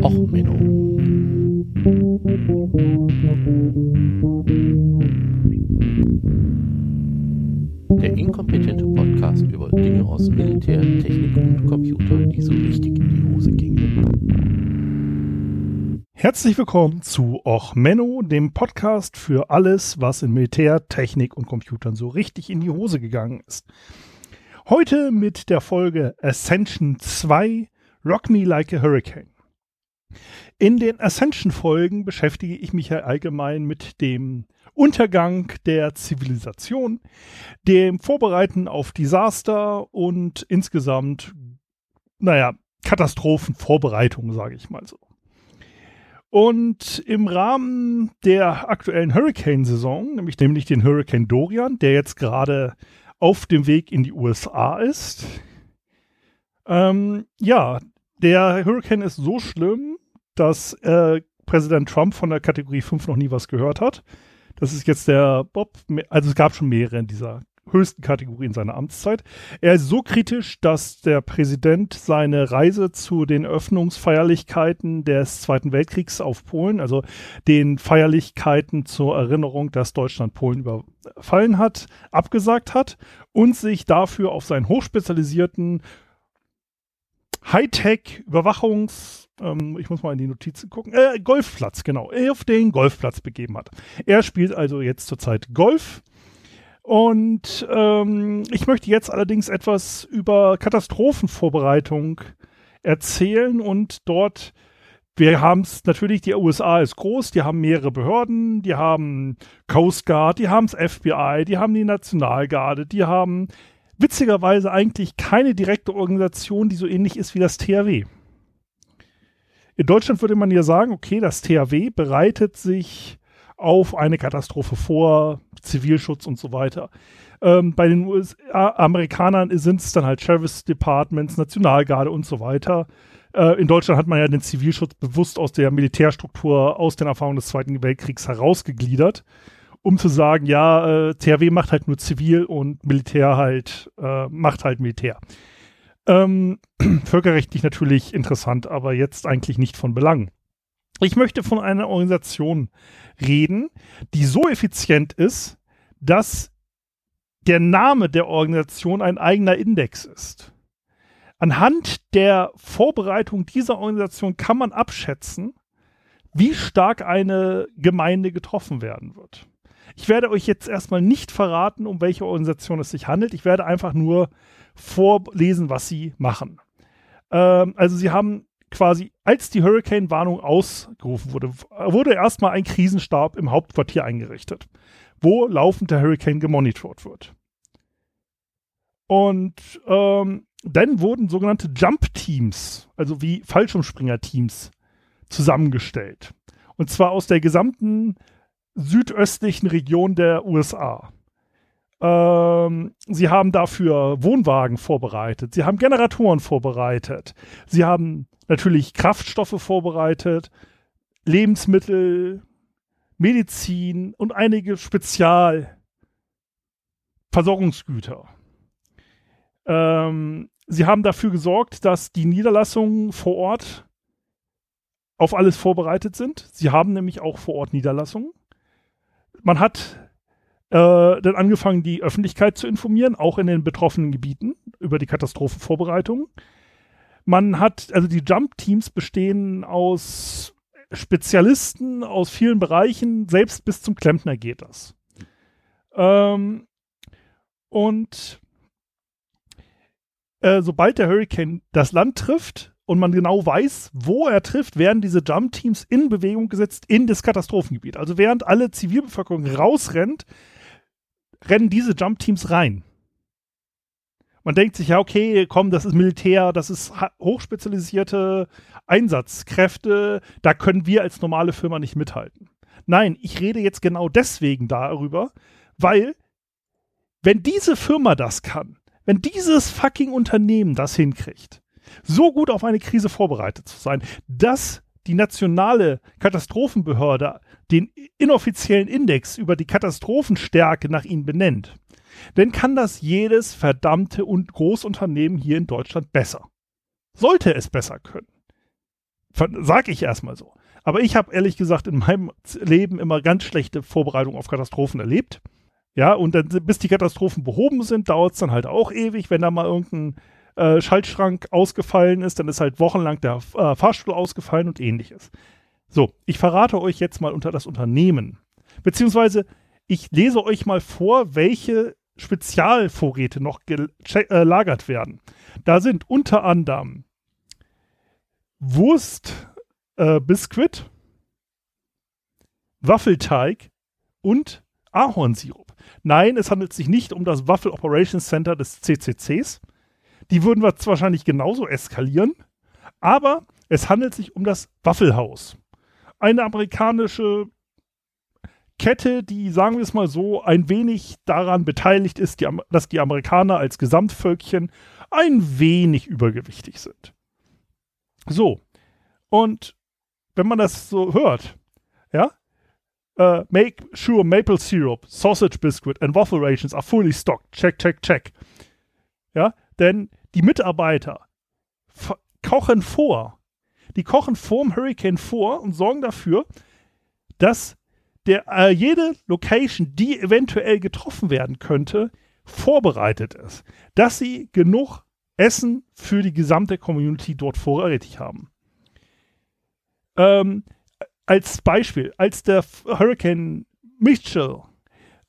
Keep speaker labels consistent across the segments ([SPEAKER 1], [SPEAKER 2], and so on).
[SPEAKER 1] Och, Menno. Der inkompetente Podcast über Dinge aus Militär, Technik und Computer, die so richtig in die Hose gingen.
[SPEAKER 2] Herzlich willkommen zu Och Menno, dem Podcast für alles, was in Militär, Technik und Computern so richtig in die Hose gegangen ist. Heute mit der Folge Ascension 2 Rock Me Like a Hurricane. In den Ascension-Folgen beschäftige ich mich ja allgemein mit dem Untergang der Zivilisation, dem Vorbereiten auf Desaster und insgesamt, naja, Katastrophenvorbereitung, sage ich mal so. Und im Rahmen der aktuellen Hurricane-Saison, nämlich, nämlich den Hurricane Dorian, der jetzt gerade auf dem Weg in die USA ist, ähm, ja, der Hurricane ist so schlimm, dass äh, Präsident Trump von der Kategorie 5 noch nie was gehört hat. Das ist jetzt der Bob, also es gab schon mehrere in dieser höchsten Kategorie in seiner Amtszeit. Er ist so kritisch, dass der Präsident seine Reise zu den Öffnungsfeierlichkeiten des Zweiten Weltkriegs auf Polen, also den Feierlichkeiten zur Erinnerung, dass Deutschland Polen überfallen hat, abgesagt hat und sich dafür auf seinen hochspezialisierten Hightech-Überwachungs- ähm, ich muss mal in die Notizen gucken, äh, Golfplatz, genau, auf den Golfplatz begeben hat. Er spielt also jetzt zurzeit Golf. Und ähm, ich möchte jetzt allerdings etwas über Katastrophenvorbereitung erzählen und dort, wir haben es natürlich, die USA ist groß, die haben mehrere Behörden, die haben Coast Guard, die haben das FBI, die haben die Nationalgarde, die haben witzigerweise eigentlich keine direkte Organisation, die so ähnlich ist wie das THW. In Deutschland würde man ja sagen, okay, das THW bereitet sich auf eine Katastrophe vor, Zivilschutz und so weiter. Ähm, bei den USA, Amerikanern sind es dann halt Sheriff's Departments, Nationalgarde und so weiter. Äh, in Deutschland hat man ja den Zivilschutz bewusst aus der Militärstruktur, aus den Erfahrungen des Zweiten Weltkriegs herausgegliedert um zu sagen, ja, äh, THW macht halt nur zivil und Militär halt äh, macht halt Militär. Ähm, völkerrechtlich natürlich interessant, aber jetzt eigentlich nicht von Belang. Ich möchte von einer Organisation reden, die so effizient ist, dass der Name der Organisation ein eigener Index ist. Anhand der Vorbereitung dieser Organisation kann man abschätzen, wie stark eine Gemeinde getroffen werden wird. Ich werde euch jetzt erstmal nicht verraten, um welche Organisation es sich handelt. Ich werde einfach nur vorlesen, was sie machen. Ähm, also sie haben quasi, als die Hurricane-Warnung ausgerufen wurde, wurde erstmal ein Krisenstab im Hauptquartier eingerichtet, wo laufend der Hurricane gemonitort wird. Und ähm, dann wurden sogenannte Jump-Teams, also wie Fallschirmspringer-Teams, zusammengestellt. Und zwar aus der gesamten südöstlichen Region der USA. Ähm, sie haben dafür Wohnwagen vorbereitet, sie haben Generatoren vorbereitet, sie haben natürlich Kraftstoffe vorbereitet, Lebensmittel, Medizin und einige Spezialversorgungsgüter. Ähm, sie haben dafür gesorgt, dass die Niederlassungen vor Ort auf alles vorbereitet sind. Sie haben nämlich auch vor Ort Niederlassungen man hat äh, dann angefangen, die Öffentlichkeit zu informieren, auch in den betroffenen Gebieten über die Katastrophenvorbereitung. Man hat, also die Jump-Teams bestehen aus Spezialisten aus vielen Bereichen, selbst bis zum Klempner geht das. Ähm, und äh, sobald der Hurricane das Land trifft, und man genau weiß, wo er trifft, werden diese Jump-Teams in Bewegung gesetzt in das Katastrophengebiet. Also während alle Zivilbevölkerung rausrennt, rennen diese Jump-Teams rein. Man denkt sich, ja, okay, komm, das ist Militär, das ist hochspezialisierte Einsatzkräfte, da können wir als normale Firma nicht mithalten. Nein, ich rede jetzt genau deswegen darüber, weil wenn diese Firma das kann, wenn dieses fucking Unternehmen das hinkriegt, so gut auf eine Krise vorbereitet zu sein, dass die nationale Katastrophenbehörde den inoffiziellen Index über die Katastrophenstärke nach ihnen benennt, dann kann das jedes verdammte und Großunternehmen hier in Deutschland besser. Sollte es besser können. Sag ich erstmal so. Aber ich habe ehrlich gesagt in meinem Leben immer ganz schlechte Vorbereitungen auf Katastrophen erlebt. Ja, und dann, bis die Katastrophen behoben sind, dauert es dann halt auch ewig. Wenn da mal irgendein äh, Schaltschrank ausgefallen ist, dann ist halt wochenlang der äh, Fahrstuhl ausgefallen und ähnliches. So, ich verrate euch jetzt mal unter das Unternehmen. Beziehungsweise ich lese euch mal vor, welche Spezialvorräte noch gelagert äh, werden. Da sind unter anderem Wurst, äh, Biskuit, Waffelteig und Ahornsirup. Nein, es handelt sich nicht um das Waffel Operations Center des CCCs. Die würden wir wahrscheinlich genauso eskalieren. Aber es handelt sich um das Waffelhaus. Eine amerikanische Kette, die, sagen wir es mal so, ein wenig daran beteiligt ist, die, dass die Amerikaner als Gesamtvölkchen ein wenig übergewichtig sind. So. Und wenn man das so hört, ja, uh, make sure maple syrup, sausage biscuit and waffle rations are fully stocked. Check, check, check. Ja, denn die Mitarbeiter kochen vor. Die kochen vorm Hurricane vor und sorgen dafür, dass der, äh, jede Location, die eventuell getroffen werden könnte, vorbereitet ist. Dass sie genug Essen für die gesamte Community dort vorrätig haben. Ähm, als Beispiel, als der Hurricane Mitchell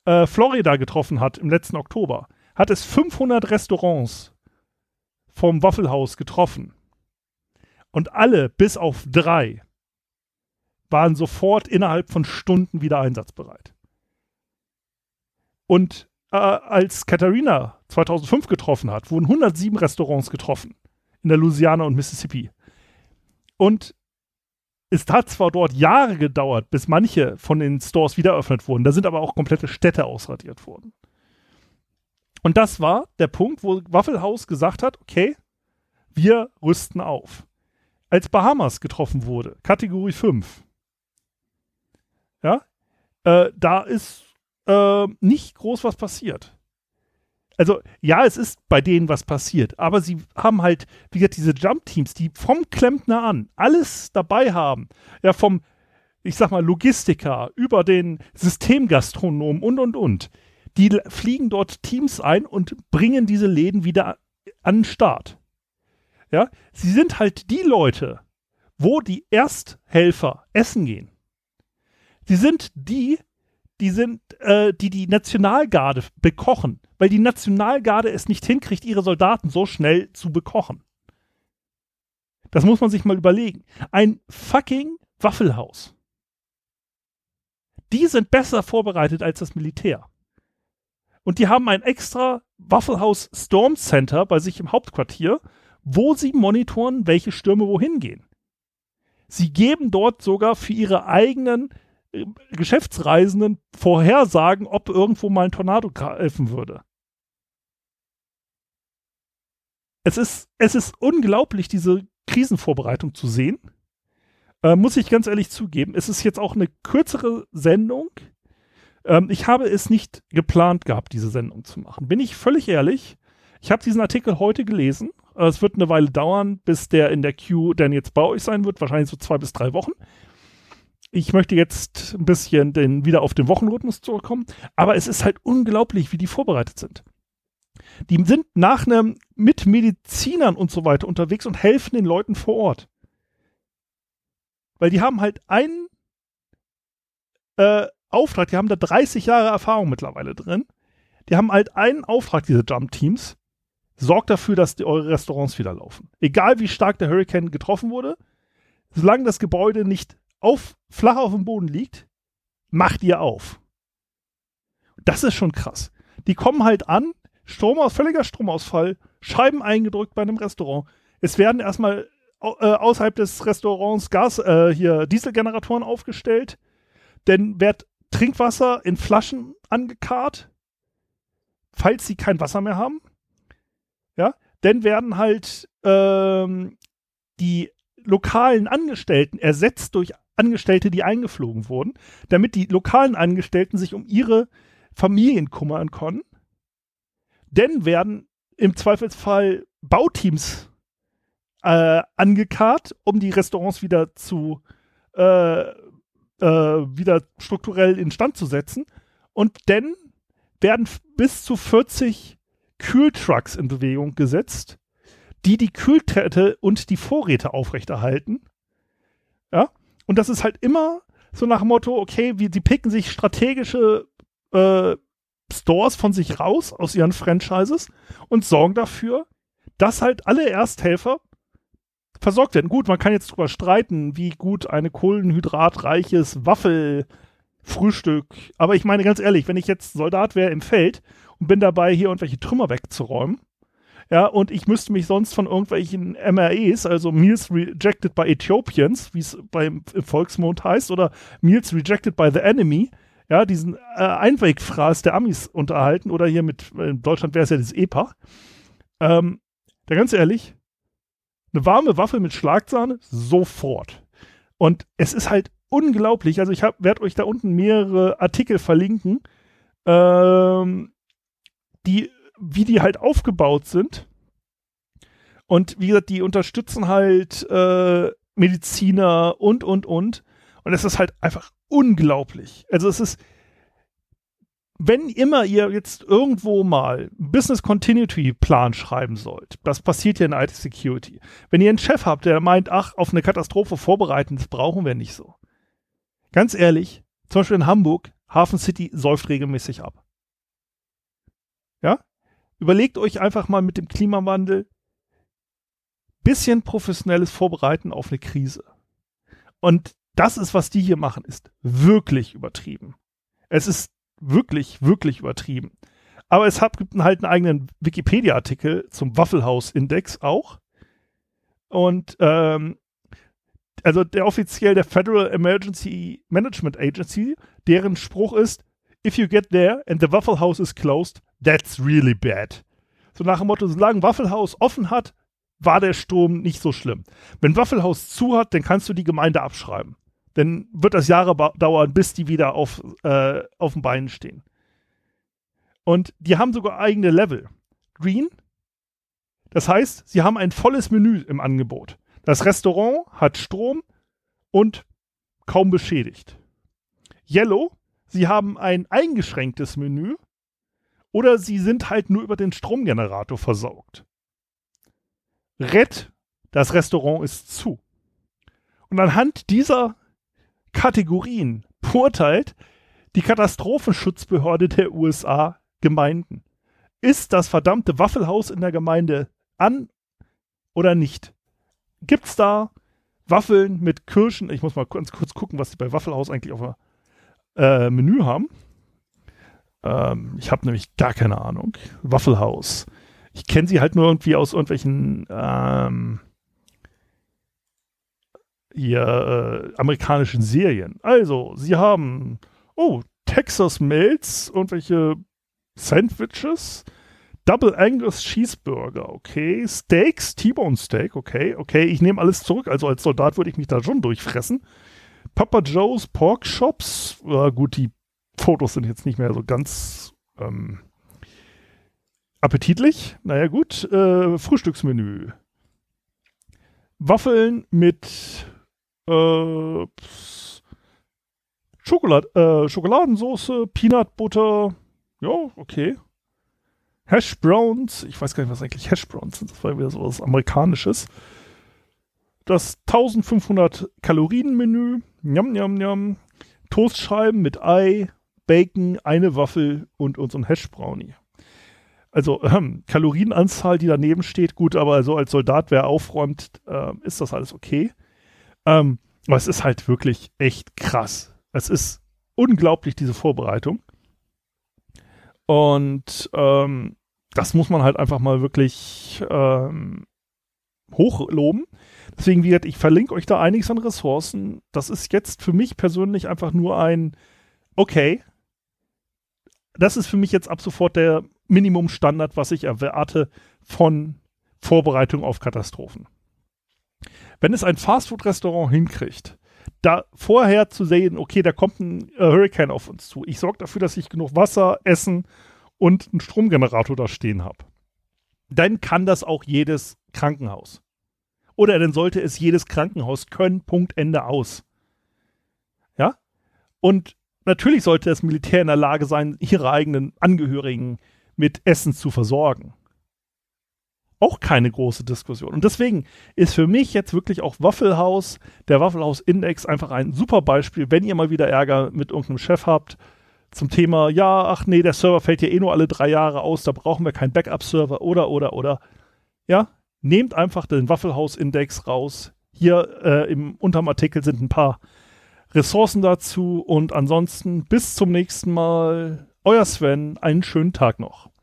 [SPEAKER 2] äh, Florida getroffen hat im letzten Oktober, hat es 500 Restaurants vom Waffelhaus getroffen. Und alle, bis auf drei, waren sofort innerhalb von Stunden wieder einsatzbereit. Und äh, als Katharina 2005 getroffen hat, wurden 107 Restaurants getroffen in der Louisiana und Mississippi. Und es hat zwar dort Jahre gedauert, bis manche von den Stores wieder eröffnet wurden, da sind aber auch komplette Städte ausradiert worden. Und das war der Punkt, wo Waffelhaus gesagt hat, okay, wir rüsten auf. Als Bahamas getroffen wurde, Kategorie 5, ja, äh, da ist äh, nicht groß was passiert. Also, ja, es ist bei denen was passiert, aber sie haben halt, wie gesagt, diese Jump-Teams, die vom Klempner an alles dabei haben. Ja, vom, ich sag mal, Logistiker über den Systemgastronom und, und, und. Die fliegen dort Teams ein und bringen diese Läden wieder an den Start. Ja, sie sind halt die Leute, wo die Ersthelfer essen gehen. Sie sind die, die sind, äh, die die Nationalgarde bekochen, weil die Nationalgarde es nicht hinkriegt, ihre Soldaten so schnell zu bekochen. Das muss man sich mal überlegen. Ein fucking Waffelhaus. Die sind besser vorbereitet als das Militär. Und die haben ein extra Waffelhaus Storm Center bei sich im Hauptquartier, wo sie monitoren, welche Stürme wohin gehen. Sie geben dort sogar für ihre eigenen Geschäftsreisenden vorhersagen, ob irgendwo mal ein Tornado greifen würde. Es ist, es ist unglaublich, diese Krisenvorbereitung zu sehen. Äh, muss ich ganz ehrlich zugeben. Es ist jetzt auch eine kürzere Sendung. Ähm, ich habe es nicht geplant gehabt, diese Sendung zu machen. Bin ich völlig ehrlich. Ich habe diesen Artikel heute gelesen. Äh, es wird eine Weile dauern, bis der in der Queue dann jetzt bei euch sein wird. Wahrscheinlich so zwei bis drei Wochen. Ich möchte jetzt ein bisschen den, wieder auf den Wochenrhythmus zurückkommen, aber es ist halt unglaublich, wie die vorbereitet sind. Die sind nach einem mit Medizinern und so weiter unterwegs und helfen den Leuten vor Ort. Weil die haben halt einen äh, Auftrag, die haben da 30 Jahre Erfahrung mittlerweile drin. Die haben halt einen Auftrag, diese Jump-Teams. Sorgt dafür, dass die, eure Restaurants wieder laufen. Egal wie stark der Hurricane getroffen wurde, solange das Gebäude nicht auf, flach auf dem Boden liegt, macht ihr auf. Das ist schon krass. Die kommen halt an, Strom völliger Stromausfall, Scheiben eingedrückt bei einem Restaurant. Es werden erstmal äh, außerhalb des Restaurants Gas, äh, hier Dieselgeneratoren aufgestellt. Dann wird Trinkwasser in Flaschen angekarrt, falls sie kein Wasser mehr haben. Ja, dann werden halt ähm, die lokalen Angestellten ersetzt durch Angestellte, die eingeflogen wurden, damit die lokalen Angestellten sich um ihre Familien kümmern können. Denn werden im Zweifelsfall Bauteams äh, angekarrt, um die Restaurants wieder zu äh, äh, wieder strukturell instand zu setzen. Und dann werden bis zu 40 Kühltrucks in Bewegung gesetzt, die die Kühltätte und die Vorräte aufrechterhalten. Ja, und das ist halt immer so nach dem Motto, okay, wie, die picken sich strategische äh, Stores von sich raus aus ihren Franchises und sorgen dafür, dass halt alle Ersthelfer versorgt werden. Gut, man kann jetzt drüber streiten, wie gut eine kohlenhydratreiches Waffelfrühstück, aber ich meine ganz ehrlich, wenn ich jetzt Soldat wäre im Feld und bin dabei, hier irgendwelche Trümmer wegzuräumen, ja, und ich müsste mich sonst von irgendwelchen MREs, also Meals Rejected by Ethiopians, wie es beim Volksmond heißt, oder Meals Rejected by the Enemy, ja, diesen äh, Einwegfraß der Amis unterhalten, oder hier mit, in Deutschland wäre es ja das EPA. Ähm, da ganz ehrlich, eine warme Waffe mit Schlagsahne, sofort. Und es ist halt unglaublich. Also ich werde euch da unten mehrere Artikel verlinken, ähm, die, wie die halt aufgebaut sind. Und wie gesagt, die unterstützen halt äh, Mediziner und, und, und. Und es ist halt einfach unglaublich. Also es ist, wenn immer ihr jetzt irgendwo mal Business Continuity Plan schreiben sollt, das passiert ja in IT Security. Wenn ihr einen Chef habt, der meint, ach, auf eine Katastrophe vorbereiten, das brauchen wir nicht so. Ganz ehrlich, zum Beispiel in Hamburg, Hafen City säuft regelmäßig ab. Ja? Überlegt euch einfach mal mit dem Klimawandel bisschen professionelles Vorbereiten auf eine Krise. Und das ist, was die hier machen, ist wirklich übertrieben. Es ist wirklich, wirklich übertrieben. Aber es gibt halt einen eigenen Wikipedia-Artikel zum Waffelhaus-Index auch. Und ähm, also der offiziell der Federal Emergency Management Agency, deren Spruch ist, if you get there and the Waffle House is closed, that's really bad. So nach dem Motto, solange Waffle House offen hat, war der Sturm nicht so schlimm. Wenn Waffle House zu hat, dann kannst du die Gemeinde abschreiben dann wird das Jahre dauern, bis die wieder auf, äh, auf den Beinen stehen. Und die haben sogar eigene Level. Green, das heißt, sie haben ein volles Menü im Angebot. Das Restaurant hat Strom und kaum beschädigt. Yellow, sie haben ein eingeschränktes Menü oder sie sind halt nur über den Stromgenerator versorgt. Red, das Restaurant ist zu. Und anhand dieser Kategorien beurteilt die Katastrophenschutzbehörde der USA Gemeinden. Ist das verdammte Waffelhaus in der Gemeinde an oder nicht? Gibt es da Waffeln mit Kirschen? Ich muss mal ganz kurz gucken, was sie bei Waffelhaus eigentlich auf dem äh, Menü haben. Ähm, ich habe nämlich gar keine Ahnung. Waffelhaus. Ich kenne sie halt nur irgendwie aus irgendwelchen ähm, hier äh, amerikanischen Serien. Also, sie haben, oh, Texas Melts, irgendwelche Sandwiches, Double Angus Cheeseburger, okay, Steaks, T-Bone Steak, okay, okay, ich nehme alles zurück, also als Soldat würde ich mich da schon durchfressen. Papa Joe's Pork Shops, äh, gut, die Fotos sind jetzt nicht mehr so ganz ähm, appetitlich. Naja, gut, äh, Frühstücksmenü. Waffeln mit äh, Schokolad äh, Schokoladensoße, Peanut Butter, ja, okay. Hash Browns, ich weiß gar nicht, was eigentlich Hash Browns sind, das war wieder so was Amerikanisches. Das 1500 Kalorien Menü, njam, njam, njam. Toastscheiben mit Ei, Bacon, eine Waffel und unseren Hash Brownie. Also ähm, Kalorienanzahl, die daneben steht, gut, aber so als Soldat, wer aufräumt, äh, ist das alles okay. Ähm, aber es ist halt wirklich echt krass. Es ist unglaublich, diese Vorbereitung. Und ähm, das muss man halt einfach mal wirklich ähm, hochloben. Deswegen, wie gesagt, ich verlinke euch da einiges an Ressourcen. Das ist jetzt für mich persönlich einfach nur ein, okay, das ist für mich jetzt ab sofort der Minimumstandard, was ich erwarte von Vorbereitung auf Katastrophen wenn es ein Fastfood-Restaurant hinkriegt, da vorher zu sehen, okay, da kommt ein äh, Hurricane auf uns zu. Ich sorge dafür, dass ich genug Wasser, Essen und einen Stromgenerator da stehen habe. Dann kann das auch jedes Krankenhaus. Oder dann sollte es jedes Krankenhaus können, Punkt, Ende aus. Ja? Und natürlich sollte das Militär in der Lage sein, ihre eigenen Angehörigen mit Essen zu versorgen. Auch keine große Diskussion. Und deswegen ist für mich jetzt wirklich auch Waffelhaus, der Waffelhaus-Index einfach ein super Beispiel, wenn ihr mal wieder Ärger mit irgendeinem Chef habt zum Thema, ja, ach nee, der Server fällt ja eh nur alle drei Jahre aus, da brauchen wir keinen Backup-Server oder, oder, oder. Ja, nehmt einfach den Waffelhaus-Index raus. Hier äh, im unterm Artikel sind ein paar Ressourcen dazu und ansonsten bis zum nächsten Mal. Euer Sven, einen schönen Tag noch.